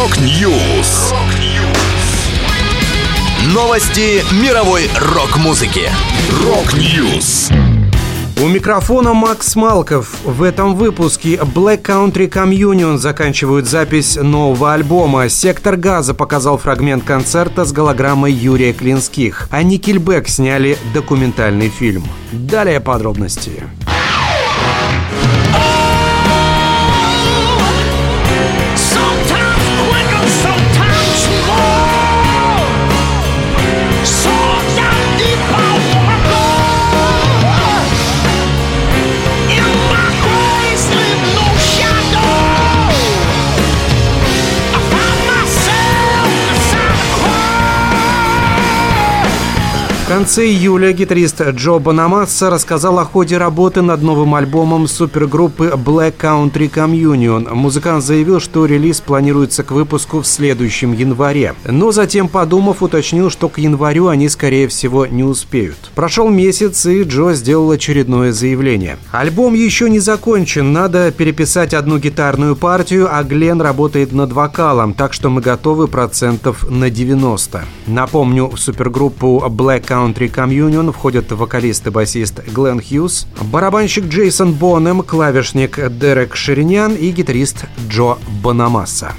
Rock News. Новости мировой рок-музыки. Rock News. У микрофона Макс Малков. В этом выпуске Black Country Communion заканчивают запись нового альбома. Сектор газа показал фрагмент концерта с голограммой Юрия Клинских. А Nickelback сняли документальный фильм. Далее подробности. Конце июля гитарист Джо Бонамасса рассказал о ходе работы над новым альбомом супергруппы Black Country Communion. Музыкант заявил, что релиз планируется к выпуску в следующем январе. Но затем, подумав, уточнил, что к январю они, скорее всего, не успеют. Прошел месяц, и Джо сделал очередное заявление. Альбом еще не закончен, надо переписать одну гитарную партию, а Глен работает над вокалом, так что мы готовы процентов на 90. Напомню, в супергруппу Black Country Country Communion входят вокалист и басист Глен Хьюз, барабанщик Джейсон Бонем, клавишник Дерек Ширинян и гитарист Джо Бонамасса.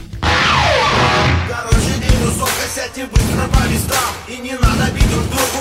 наша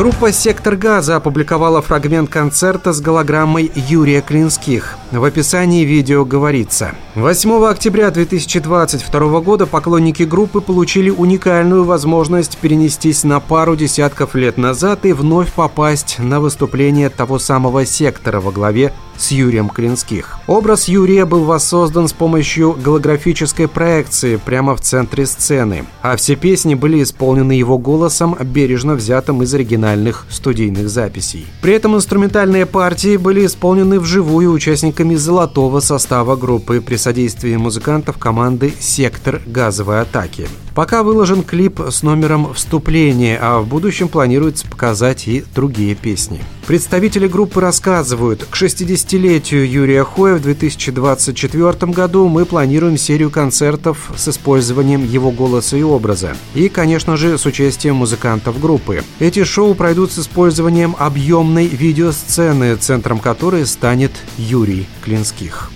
Группа «Сектор газа» опубликовала фрагмент концерта с голограммой Юрия Клинских. В описании видео говорится. 8 октября 2022 года поклонники группы получили уникальную возможность перенестись на пару десятков лет назад и вновь попасть на выступление того самого «Сектора» во главе с Юрием Клинских. Образ Юрия был воссоздан с помощью голографической проекции прямо в центре сцены, а все песни были исполнены его голосом, бережно взятым из оригинальных студийных записей. При этом инструментальные партии были исполнены вживую участниками золотого состава группы при содействии музыкантов команды «Сектор газовой атаки». Пока выложен клип с номером вступления, а в будущем планируется показать и другие песни. Представители группы рассказывают, к 60-летию Юрия Хоя в 2024 году мы планируем серию концертов с использованием его голоса и образа. И, конечно же, с участием музыкантов группы. Эти шоу пройдут с использованием объемной видеосцены, центром которой станет Юрий Клинских.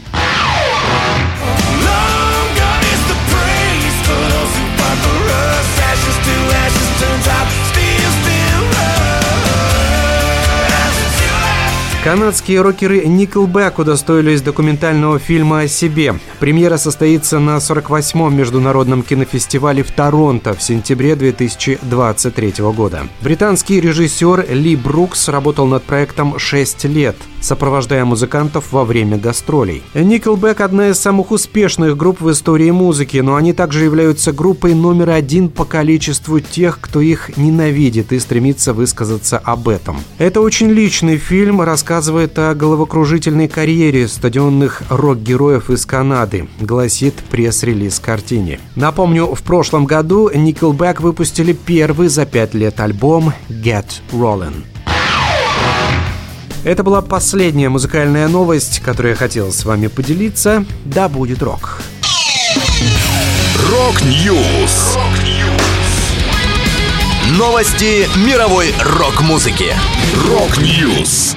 ashes to ashes turns out Канадские рокеры Nickelback удостоились документального фильма о себе. Премьера состоится на 48-м международном кинофестивале в Торонто в сентябре 2023 года. Британский режиссер Ли Брукс работал над проектом 6 лет, сопровождая музыкантов во время гастролей. Nickelback – одна из самых успешных групп в истории музыки, но они также являются группой номер один по количеству тех, кто их ненавидит и стремится высказаться об этом. Это очень личный фильм, рассказывает рассказывает о головокружительной карьере стадионных рок-героев из Канады, гласит пресс-релиз картине. Напомню, в прошлом году Nickelback выпустили первый за пять лет альбом «Get Rollin'». Это была последняя музыкальная новость, которую я хотел с вами поделиться. Да будет рок! Rock News! Новости мировой рок-музыки. Rock News!